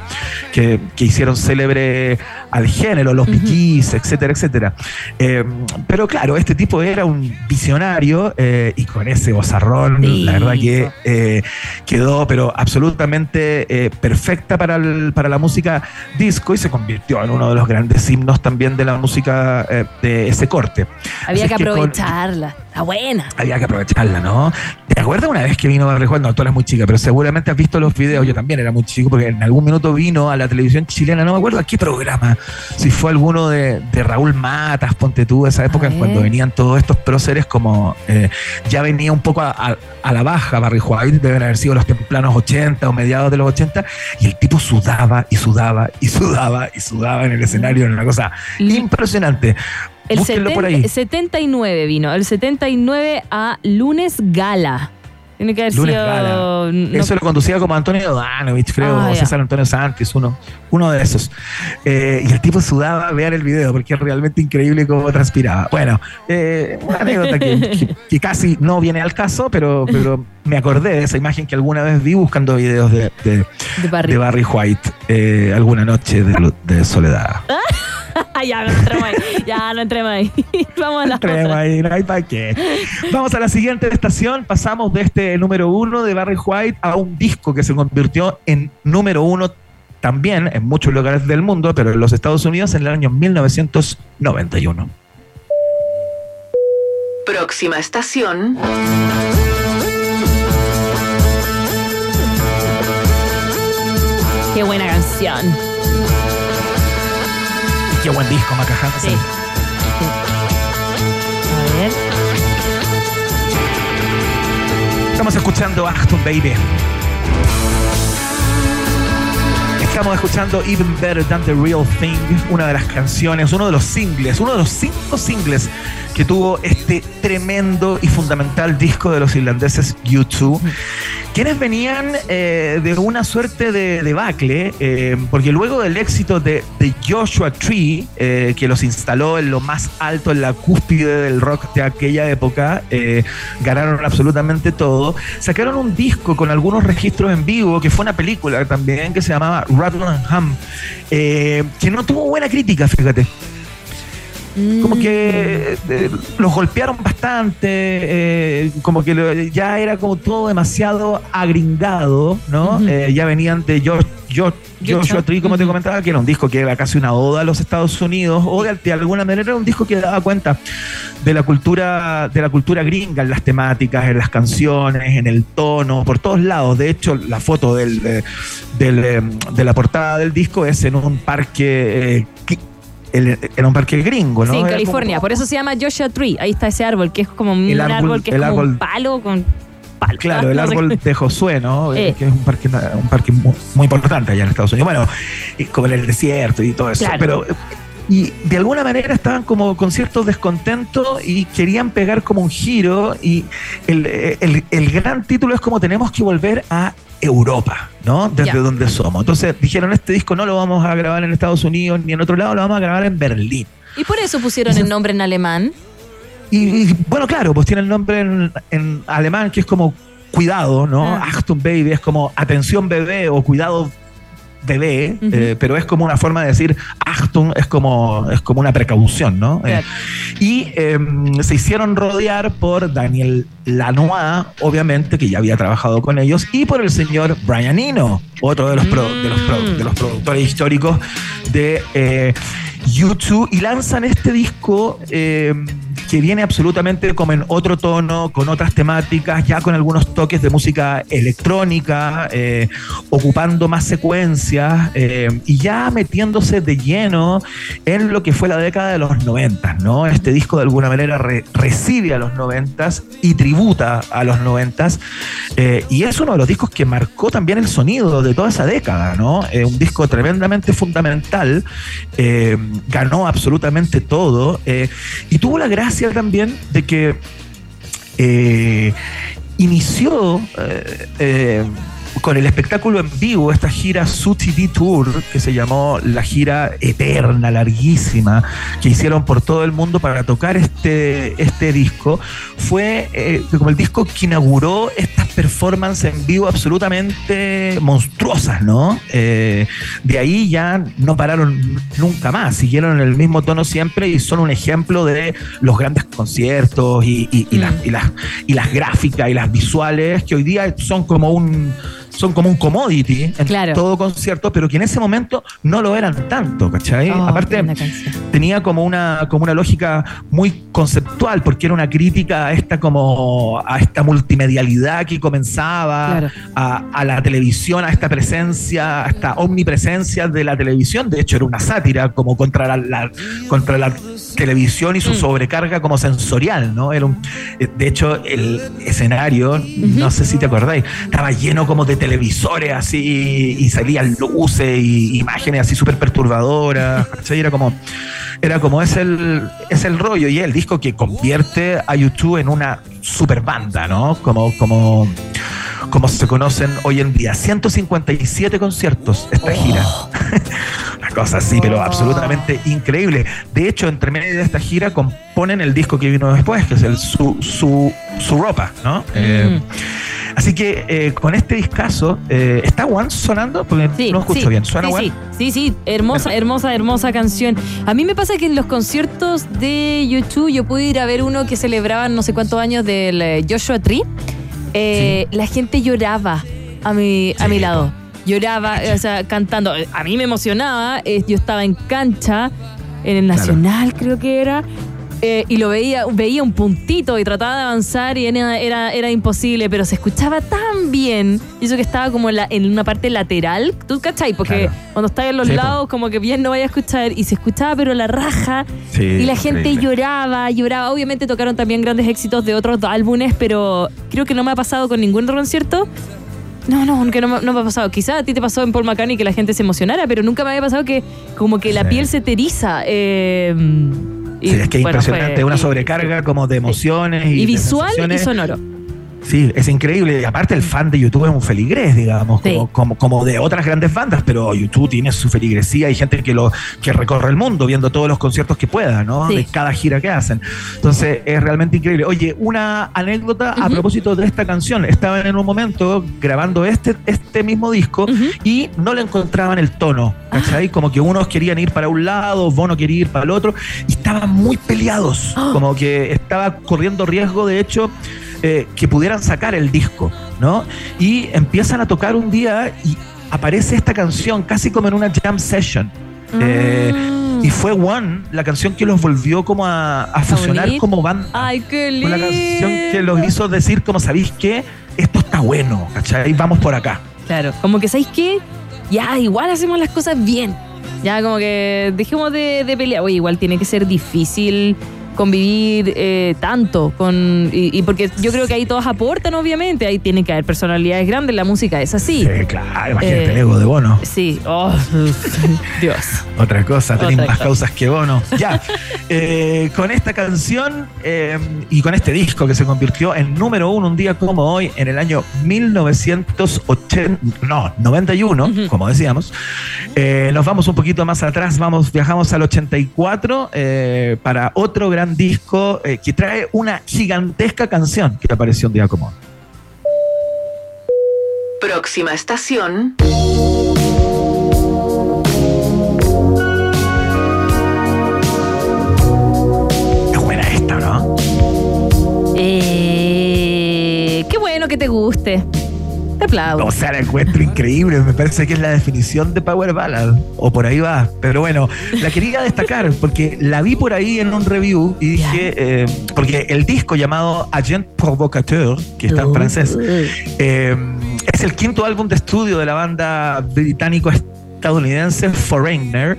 que, que hicieron célebre al género, los Bee Gees, etcétera, etcétera. Eh, pero claro, este tipo era un visionario eh, y con ese bozarrón, Sí. la verdad que eh, quedó pero absolutamente perfecta para, el- para la música disco y se convirtió en uno de los grandes himnos también de la música eh, de ese corte. Había Así que aprovecharla. Está buena. había que aprovecharla, ¿no? ¿Te acuerdas una vez que vino Barry White? No, tú eras muy chica, pero seguramente has visto los videos. Yo también era muy chico porque en algún minuto vino a la televisión chilena, no me acuerdo a qué programa. Si fue alguno de, de Raúl Matas, ponte tú, esa época cuando venían todos estos próceres como eh, ya venía un poco a, a- a la baja Barry White, deben haber sido los templanos 80 o mediados de los 80, y el tipo sudaba y sudaba y sudaba y sudaba en el escenario, era una cosa impresionante. El Búsquenlo por 70 ahí. 79 vino. El 79 a Lunes Gala. Tiene que haber Lunes sido. Gala. no- Eso lo conducía como Antonio Danovich, creo, Ah, o. César Antonio Santis, uno, uno de esos. Eh, y el tipo sudaba, vean el video, porque es realmente increíble cómo transpiraba. Bueno, eh, una anécdota que, que- que casi no viene al caso, pero, pero me acordé de esa imagen que alguna vez vi buscando videos de, de- De Barry. de Barry White eh, alguna noche de, de soledad. ya, no entremos ahí. Ya, no entremos ahí. Vamos a la otra. ahí, no hay pa' qué. Vamos a la siguiente estación. Pasamos de este número uno de Barry White a un disco que se convirtió en número uno también en muchos lugares del mundo, pero en los Estados Unidos en el año 1991. Próxima estación. Qué buena canción. Qué buen disco, Maca Hansen. Sí. A ver. Estamos escuchando Achtung Baby. Estamos escuchando Even Better Than the Real Thing, una de las canciones, uno de los singles, uno de los cinco singles que tuvo este tremendo y fundamental disco de los irlandeses U2, quienes venían eh, de una suerte de debacle, eh, porque luego del éxito de, de Joshua Tree, eh, que los instaló en lo más alto, en la cúspide del rock de aquella época, eh, ganaron absolutamente todo, sacaron un disco con algunos registros en vivo, que fue una película también, que se llamaba Hum, eh, que no tuvo buena crítica, fíjate como que eh, los golpearon bastante, eh, como que lo- ya era como todo demasiado agringado, ¿no? Eh, ya venían de George, George, Joshua Tree, como te comentaba, que era un disco que era casi una oda a los Estados Unidos, o de, de alguna manera era un disco que daba cuenta de la cultura, de la cultura gringa en las temáticas, en las canciones, en el tono, por todos lados. De hecho, la foto del, del, eh, de la portada del disco es en un parque. eh, el- era un parque gringo, ¿no? Sí, en Era como- California. Por eso se llama Joshua Tree. Ahí está ese árbol, que es como un árbol, árbol- que es como un palo con palo. Claro, el árbol de Josué, ¿no? Eh. Que es un parque, un parque muy, muy importante allá en Estados Unidos. Bueno, y como en el desierto y todo eso. Claro. Pero, y de alguna manera estaban como con cierto descontento y querían pegar como un giro. Y el, el- el gran título es como tenemos que volver a Europa, ¿no? Desde donde somos. Entonces dijeron, este disco no lo vamos a grabar en Estados Unidos ni en otro lado, lo vamos a grabar en Berlín. Y por eso pusieron el nombre en alemán. Y, y, bueno, claro, pues tiene el nombre en, en alemán que es como cuidado, ¿no? Ah. Achtung Baby es como atención bebé o cuidado bebé, eh, pero es como una forma de decir Achtung es como, es como una precaución, ¿no? Eh, y eh, se hicieron rodear por Daniel Lanois, obviamente, que ya había trabajado con ellos, y por el señor Brian Eno, otro de los, pro- de los, pro- de los productores históricos de eh, YouTube, y lanzan este disco eh, que viene absolutamente como en otro tono, con otras temáticas, ya con algunos toques de música electrónica, eh, ocupando más secuencias eh, y ya metiéndose de lleno en lo que fue la década de los 90, ¿no? Este disco de alguna manera re- recibe a los 90 y tributa a los 90 eh, y es uno de los discos que marcó también el sonido de toda esa década, ¿no? Un disco tremendamente fundamental, eh, ganó absolutamente todo y tuvo la gracia también de que eh, inició eh, eh, con el espectáculo en vivo, esta gira Su TV Tour, que se llamó la gira eterna, larguísima, que hicieron por todo el mundo para tocar este, este disco, fue eh, como el disco que inauguró estas performances en vivo absolutamente monstruosas, ¿no? Eh, de ahí ya no pararon nunca más, siguieron en el mismo tono siempre y son un ejemplo de los grandes conciertos y, y- y las, y las- y las gráficas y las visuales que hoy día son como un son como un commodity en todo concierto, pero que en ese momento no lo eran tanto, ¿cachai? Oh, Aparte, tenía como una, como una lógica muy conceptual, porque era una crítica a esta como a esta multimedialidad que comenzaba, Claro. a, a la televisión, a esta presencia, a esta omnipresencia de la televisión. De hecho, era una sátira como contra la, la- contra la televisión y su sobrecarga como sensorial, ¿no? Era un- eh, de hecho, el escenario, no sé si te acordáis, estaba lleno como de televisores así y salían luces y imágenes así súper perturbadoras. ¿cachai? Era como, era como es el, es el rollo y el disco que convierte a YouTube en una super banda, ¿no? Como, como, como se conocen hoy en día. 157 conciertos esta gira. Una cosa así, pero absolutamente increíble. De hecho, entre medio de esta gira componen el disco que vino después, que es el Su, su, su ropa, ¿no? Eh, así que eh, con este discazo, eh, ¿está One sonando? Porque no escucho sí, bien. ¿Suena sí, One? sí, sí, sí, hermosa, hermosa, hermosa canción. A mí me pasa que en los conciertos de YouTube yo pude ir a ver uno que celebraban no sé cuántos años del eh, Joshua Tree. Eh, La gente lloraba a mi, a mi lado. Lloraba, o sea, cantando. A mí me emocionaba. eh, Yo estaba en cancha, en el Nacional creo que era. Eh, y lo veía, veía un puntito y trataba de avanzar y era, era, era imposible, pero se escuchaba tan bien. Y eso que estaba como en, la- en una parte lateral. ¿Tú cachai? Porque cuando estás en los Sí, lados, como que bien no vaya a escuchar. Y se escuchaba, pero la raja. Sí, y la gente increíble. lloraba, lloraba. Obviamente tocaron también grandes éxitos de otros álbumes, pero creo que no me ha pasado con ningún otro concierto. No, no, que no, me- no me ha pasado. Quizá a ti te pasó en Paul McCartney que la gente se emocionara, pero nunca me había pasado que como que la piel se te eriza. eh, y, Sí, es que es bueno, impresionante, fue- una y- sobrecarga como de emociones y, y de visual y sonoro. Sí, es increíble. Y aparte el fan de YouTube es un feligrés, digamos, como, como, como de otras grandes bandas, pero YouTube tiene su feligresía y gente que lo que recorre el mundo viendo todos los conciertos que pueda, ¿no? Sí. De cada gira que hacen. Entonces es realmente increíble. Oye, una anécdota a propósito de esta canción. Estaban en un momento grabando este, este mismo disco y no le encontraban el tono, ¿cachai? Como que unos querían ir para un lado, Bono quería ir para el otro y estaban muy peleados, como que estaba corriendo riesgo, de hecho, eh, que pudieran sacar el disco, ¿no? Y empiezan a tocar un día y aparece esta canción casi como en una jam session. Eh, y fue One la canción que los volvió como a, a fusionar como banda. Ay, qué lindo. Fue la canción que los hizo decir como, ¿sabéis qué? Esto está bueno, ¿cachai? Vamos por acá. Claro, como que ¿sabéis qué? Ya, igual hacemos las cosas bien. Ya, como que dejemos de, de pelear. Oye, igual tiene que ser difícil convivir eh, tanto con y, y porque yo creo que ahí todos aportan obviamente ahí tiene que haber personalidades grandes la música es así Sí, claro, imagínate Eh, el ego de Bono. sí oh Dios Otra cosa, tenéis más cosa. causas que Bono. Ya, eh, con esta canción y con este disco que se convirtió en número uno un día como hoy, en el año 1980, no, 91, como decíamos, nos vamos un poquito más atrás, vamos, viajamos al 84 eh, para otro gran disco eh, que trae una gigantesca canción que apareció un día como hoy. Próxima estación. Es buena esta, ¿no? Eh, qué bueno que te guste te aplaudo O sea, la encuentro increíble. Me parece que es la definición de Power Ballad. O por ahí va. Pero bueno, la quería destacar porque la vi por ahí en un review y dije, eh, porque el disco llamado Agent Provocateur, que está en francés, eh, es el quinto álbum de estudio de la banda británico-estadounidense Foreigner.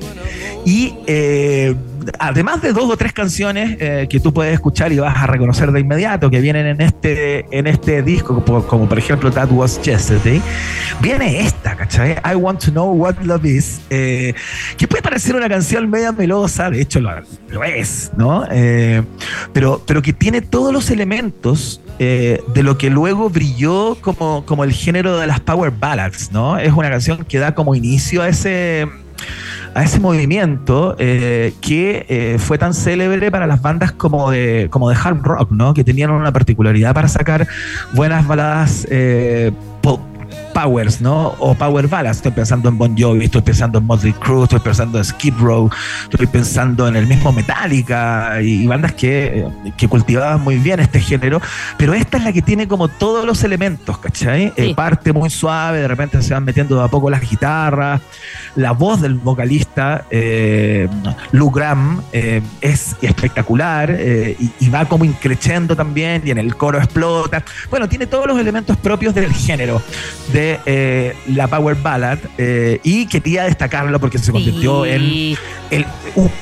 Y eh, además de dos o tres canciones eh, que tú puedes escuchar y vas a reconocer de inmediato que vienen en este, en este disco, como, por ejemplo That Was Yesterday, viene esta, ¿cachai? I Want to Know What Love Is, eh, que puede parecer una canción media melosa, de hecho lo, lo es, ¿no? Eh, pero, pero que tiene todos los elementos eh, de lo que luego brilló como, como el género de las power ballads, ¿no? Es una canción que da como inicio a ese a ese movimiento eh, que eh, fue tan célebre para las bandas como de, como de hard rock, ¿no? Que tenían una particularidad para sacar buenas baladas eh, po- powers, ¿no? O power ballads. Estoy pensando en Bon Jovi, estoy pensando en Motley Crue, estoy pensando en Skid Row, estoy pensando en el mismo Metallica y, y bandas que, eh, que cultivaban muy bien este género. Pero esta es la que tiene como todos los elementos, ¿cachai? Eh, parte muy suave, de repente se van metiendo de a poco las guitarras, la voz del vocalista, eh, Lou Graham, eh, es espectacular eh, y, y va como increciendo también y en el coro explota. Bueno, tiene todos los elementos propios del género de eh, la Power Ballad eh, y quería destacarlo porque se convirtió en el-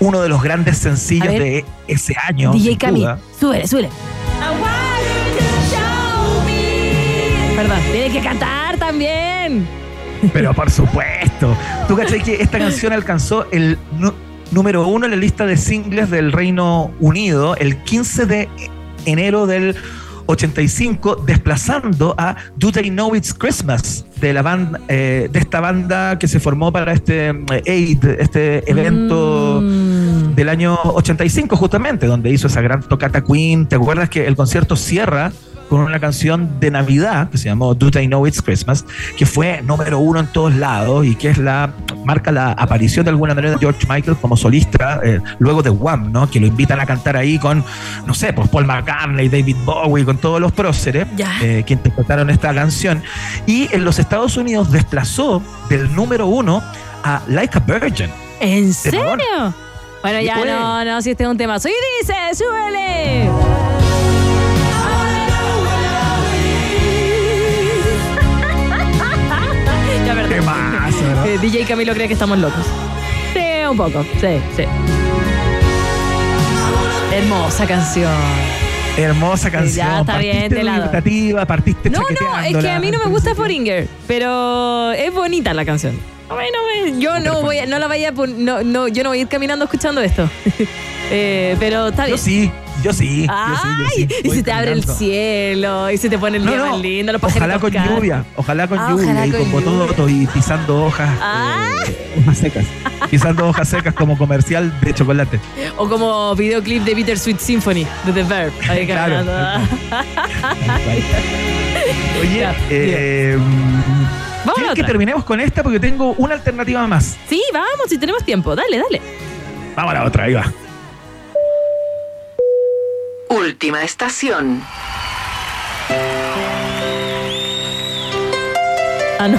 uno de los grandes sencillos ver. de ese año. DJ Cami súbele súbele perdón tiene que cantar también Pero por supuesto. ¿Tú cachai que esta canción alcanzó el número uno en la lista de singles del Reino Unido el 15 de enero del 85, desplazando a Do They Know It's Christmas de la banda, eh, de esta banda que se formó para este eh, Aid, este evento del año 85 justamente, donde hizo esa gran tocata Queen. ¿Te acuerdas que el concierto cierra con una canción de Navidad que se llamó Do They Know It's Christmas, que fue número uno en todos lados y que es la marca la aparición de alguna manera de George Michael como solista eh, luego de Wham, ¿no? Que lo invitan a cantar ahí con, no sé, pues Paul McCartney, David Bowie, con todos los próceres eh, que interpretaron esta canción. Y en los Estados Unidos desplazó del número uno a Like a Virgin. ¿En serio? Bueno, ya Después- no, no, si este es un tema. Soy dice, súbele. Eh, DJ Camilo cree que estamos locos. Sí, un poco. Sí, sí. Hermosa canción. Hermosa canción. Ya, está bien, partiste te la doy. dubitativa, partiste No, no, es que a mí no me gusta Foringer, pero es bonita la canción. Bueno, me- yo no voy, a- no la vaya, a pon- no, no, yo no voy a ir caminando escuchando esto. Eh, pero está bien. Yo sí, yo sí. yo sí, yo Ay, sí, y se te abre el cielo y se te pone el día no, más lindo, los Ojalá con lluvia, ojalá con Ah, lluvia ojalá y con con bototo y pisando hojas, eh, hojas secas. pisando hojas secas como comercial de chocolate. O como videoclip de Bittersweet Symphony de The Verb. Ahí Claro. Oye, Ya, eh, Vamos a ¿quieren que terminemos con esta? Porque tengo una alternativa más. Sí, vamos, si tenemos tiempo. Dale, dale. Vamos a la otra, ahí va. Última estación. Ah, no.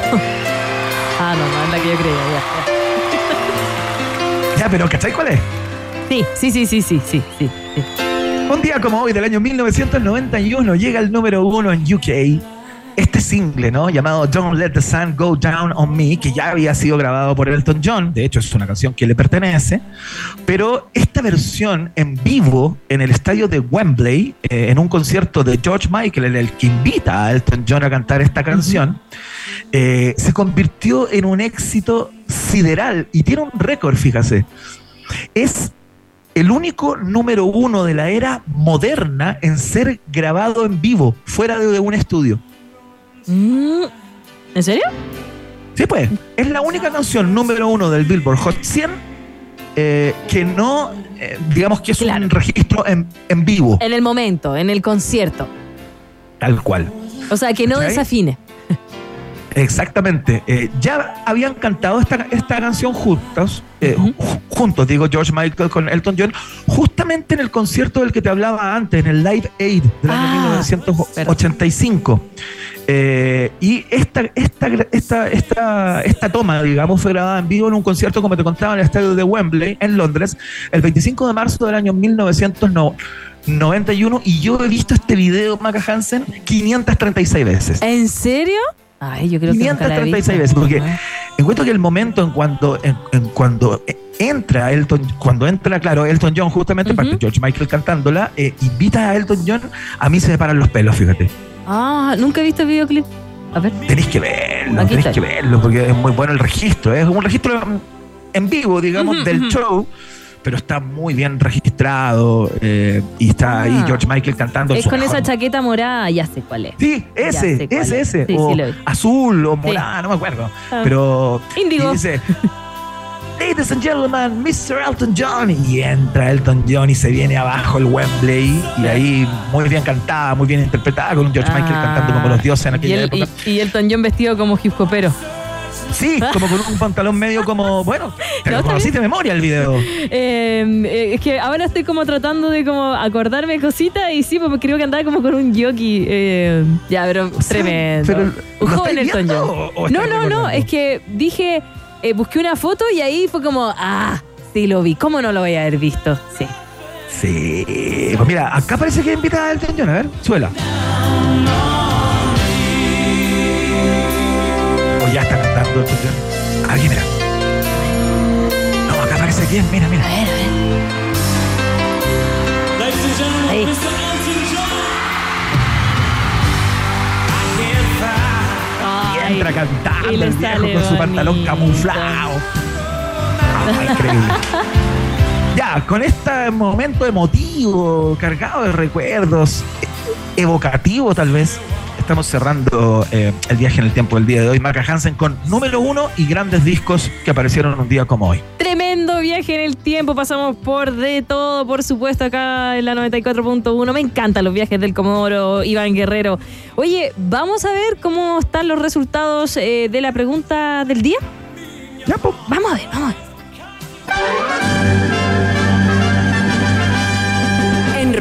Ah, no, no es la que yo creía. Ya, Ya, pero ¿cachai cuál es? sí, sí, sí, sí, sí, sí. sí. Un día como hoy del año 1991 llega el número uno en UK este single, ¿no? Llamado Don't Let the Sun Go Down on Me, que ya había sido grabado por Elton John, de hecho es una canción que le pertenece, pero esta versión en vivo en el estadio de Wembley, eh, en un concierto de George Michael, en el que invita a Elton John a cantar esta canción, eh, se convirtió en un éxito sideral y tiene un récord, fíjase. Es el único número uno de la era moderna en ser grabado en vivo, fuera de, de un estudio. Mm, ¿En serio? Sí, pues. Es la única canción número uno del Billboard Hot 100 eh, que no, eh, digamos que es un registro en, en vivo, En el momento, en el concierto. tal cual. O sea, que no ¿Cachai? desafine. Exactamente. Eh, ya habían cantado esta, esta canción juntos, eh, ju- juntos, digo, George Michael con Elton John, justamente en el concierto del que te hablaba antes, en el Live Aid del año Ah, 1985. Eh, y esta, esta, esta, esta, esta toma, digamos, fue grabada en vivo en un concierto, como te contaba, en el estadio de Wembley, en Londres, el 25 de marzo del año 1991. Y yo he visto este video, Maca Hansen, 536 veces. ¿En serio? Ay, yo creo que nunca la he 536 visto. veces, porque encuentro que el momento en cuando, en, en cuando entra Elton, cuando entra, claro, Elton John, justamente, parte de George Michael cantándola, eh, invita a Elton John, a mí se me paran los pelos, fíjate. Ah, nunca he visto el videoclip. A ver. Tenéis que verlo, Aquí tenéis está. que verlo, porque es muy bueno el registro, es un registro en vivo, digamos, del show. Pero está muy bien registrado eh, y está ahí Ah. George Michael cantando. Es con esa chaqueta morada, ya sé cuál es. Sí, ese, ese, es. ese. Sí, o sí, azul o Sí. morada, no me acuerdo. Ah. Pero. Índigo. y dice. Ladies and gentlemen, Mr. Elton John. Y entra Elton John y se viene abajo el Wembley. Y ahí muy bien cantada, muy bien interpretada, con un George Michael Ah. cantando como los dioses en Y, aquella el, época. y, y Elton John vestido como hip hopero. Sí, como con un pantalón medio como. Bueno, te No, lo conocí de memoria el video. Eh, eh, es que ahora estoy como tratando de como acordarme cositas y sí, porque creo que andaba como con un jockey. eh, ya, pero tremendo. pero, un ¿lo joven Elton John. o- o no, no, no, es que dije, eh, busqué una foto y ahí fue como, ah, sí lo vi. ¿Cómo no lo voy a haber visto? Sí. Sí. Pues mira, acá parece que invita a Elton John. A ver, suela. O ya está cantando Elton John. Aquí, mira. No, acá parece que es, mira, mira. A ver, a ver. Entra cantando el viejo con su pantalón camuflado. Ah, increíble. Ya, con este momento emotivo, cargado de recuerdos, evocativo tal vez, estamos cerrando eh, el viaje en el tiempo del día de hoy. Maca Hansen con número uno y grandes discos que aparecieron un día como hoy. Tremendo viaje en el tiempo, pasamos por de todo, por supuesto, acá en la 94.1. Me encantan los viajes del Comodoro, Iván Guerrero. Oye, vamos a ver cómo están los resultados eh, de la pregunta del día. Ya, pues. Vamos a ver, vamos a ver.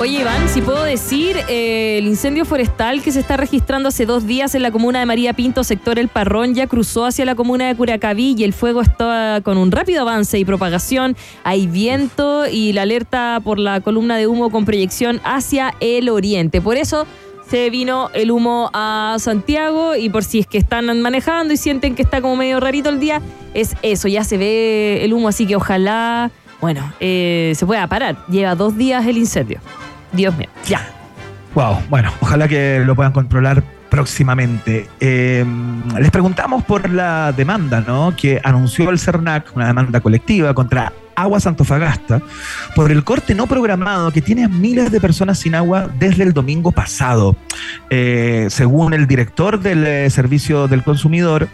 Oye, Iván, si puedo decir, eh, el incendio forestal que se está registrando hace dos días en la comuna de María Pinto, sector El Parrón, ya cruzó hacia la comuna de Curacaví y el fuego está con un rápido avance y propagación. Hay viento y la alerta por la columna de humo con proyección hacia el oriente. Por eso se vino el humo a Santiago y por si es que están manejando y sienten que está como medio rarito el día, es eso, ya se ve el humo, así que ojalá, bueno, eh, se pueda parar. Lleva dos días el incendio. Dios mío, ya. Wow, bueno, ojalá que lo puedan controlar próximamente. Eh, les preguntamos por la demanda, ¿no? Que anunció el CERNAC, una demanda colectiva contra Aguas Antofagasta, por el corte no programado que tiene a miles de personas sin agua desde el domingo pasado. Eh, según el director del eh, Servicio del Consumidor,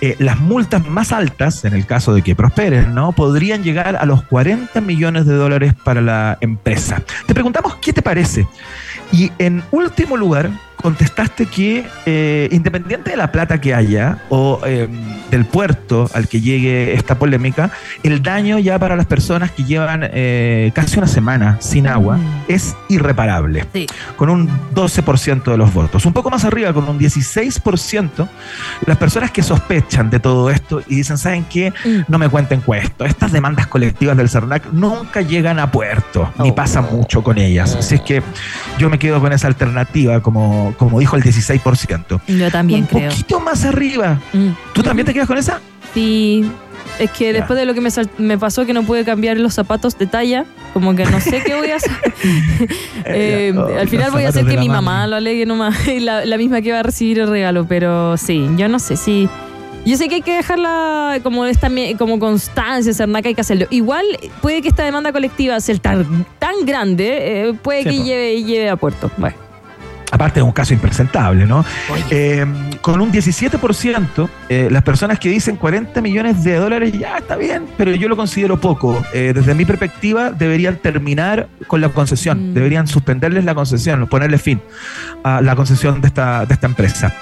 eh, las multas más altas, en el caso de que prosperen, ¿no? podrían llegar a los 40 millones de dólares para la empresa. Te preguntamos qué te parece. Y en último lugar, contestaste que eh, independiente de la plata que haya o eh, del puerto al que llegue esta polémica, el daño ya para las personas que llevan eh, casi una semana sin agua es irreparable, con un 12% de los votos. Un poco más arriba, con un 16%, las personas que sospechan de todo esto y dicen, ¿saben qué? No me cuenten cuento. Estas demandas colectivas del CERNAC nunca llegan a puerto, ni pasa mucho con ellas. Así es que yo me quedo con esa alternativa como como, dijo el 16%. Yo también un creo. Mm. poquito más arriba. ¿Tú también te quedas con esa? Sí. Es que después de lo que me, me pasó que no pude cambiar los zapatos de talla, como que no sé qué voy a hacer. Eh, Oh, al final voy a hacer que mi mami. mamá lo alegue nomás, la, la misma que va a recibir el regalo, pero sí, yo no sé si... Yo sé que hay que dejarla como esta como constancia, Cernac, hay que hacerlo. Igual puede que esta demanda colectiva sea tan, tan grande, eh, puede Sí, que po. lleve, lleve a puerto. Bueno. Aparte es un caso impresentable, ¿no? Eh, con un 17%, eh, las personas que dicen 40 millones de dólares, ya está bien, pero yo lo considero poco. Eh, desde mi perspectiva, deberían terminar con la concesión, deberían suspenderles la concesión, ponerle fin a la concesión de esta, de esta empresa.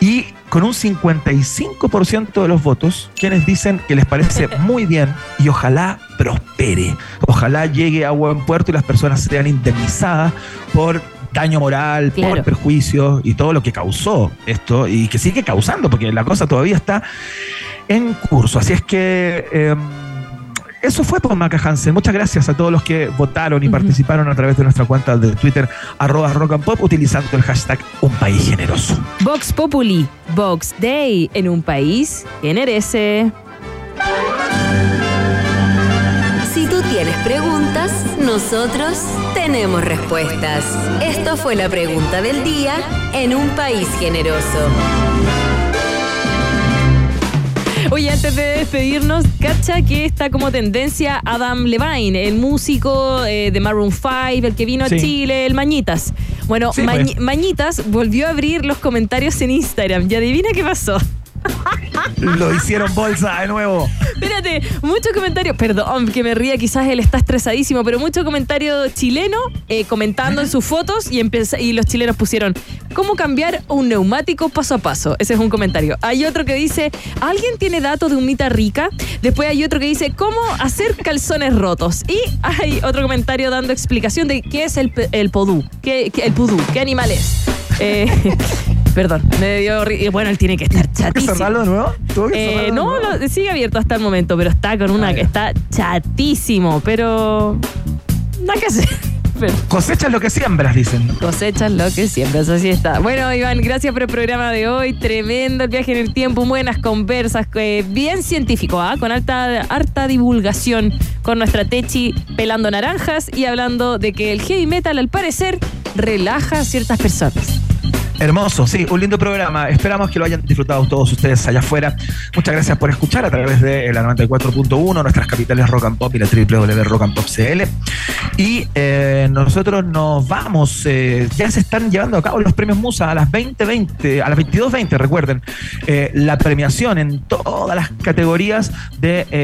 Y con un 55% de los votos, quienes dicen que les parece muy bien y ojalá prospere, ojalá llegue a buen puerto y las personas sean indemnizadas por daño moral, Claro. por perjuicios y todo lo que causó esto y que sigue causando, porque la cosa todavía está en curso. Así es que eh, eso fue por Maca Hansen. Muchas gracias a todos los que votaron y participaron a través de nuestra cuenta de Twitter, arroba rock and pop, utilizando el hashtag Un País Generoso. Vox Populi, Vox Day, en un país que merece. Si tú tienes preguntas, nosotros tenemos respuestas. Esto fue la pregunta del día en un país generoso. Oye, antes de despedirnos, cacha que está como tendencia Adam Levine, el músico eh, de Maroon 5, el que vino Sí. a Chile, el Mañitas. Bueno, Sí, pues. Mañitas volvió a abrir los comentarios en Instagram. Y adivina qué pasó. Lo hicieron bolsa de nuevo. Espérate, muchos comentarios. Perdón que me ría, quizás él está estresadísimo, pero muchos comentarios chilenos eh, comentando en sus fotos y, y los chilenos pusieron ¿Cómo cambiar un neumático paso a paso? Ese es un comentario. Hay otro que dice ¿Alguien tiene datos de un mita rica? Después hay otro que dice ¿Cómo hacer calzones rotos? Y hay otro comentario dando explicación de qué es el, podú. ¿Qué, el? ¿Qué animal es? Eh, Perdón, me dio. ri- Bueno, él tiene que estar chatísimo. cerrarlo de nuevo? ¿Tuvo que Eh, de no, nuevo? lo- sigue abierto hasta el momento, pero está con una que está chatísimo, pero. Nada que hacer. Cosechas lo que siembras, dicen. Cosechas lo que siembras, así está. Bueno, Iván, gracias por el programa de hoy. Tremendo el viaje en el tiempo, buenas conversas, eh, bien científico, ¿ah? con alta, harta divulgación con nuestra Techi pelando naranjas y hablando de que el heavy metal, al parecer, relaja a ciertas personas. Hermoso, sí, un lindo programa. Esperamos que lo hayan disfrutado todos ustedes allá afuera. Muchas gracias por escuchar a través de la 94.1, nuestras capitales Rock and Pop y la www.rockandpop.cl. Y eh, nosotros nos vamos. eh, ya se están llevando a cabo los premios Musa a las 20.20, a las 22.20, recuerden. eh, la premiación en todas las categorías de. eh,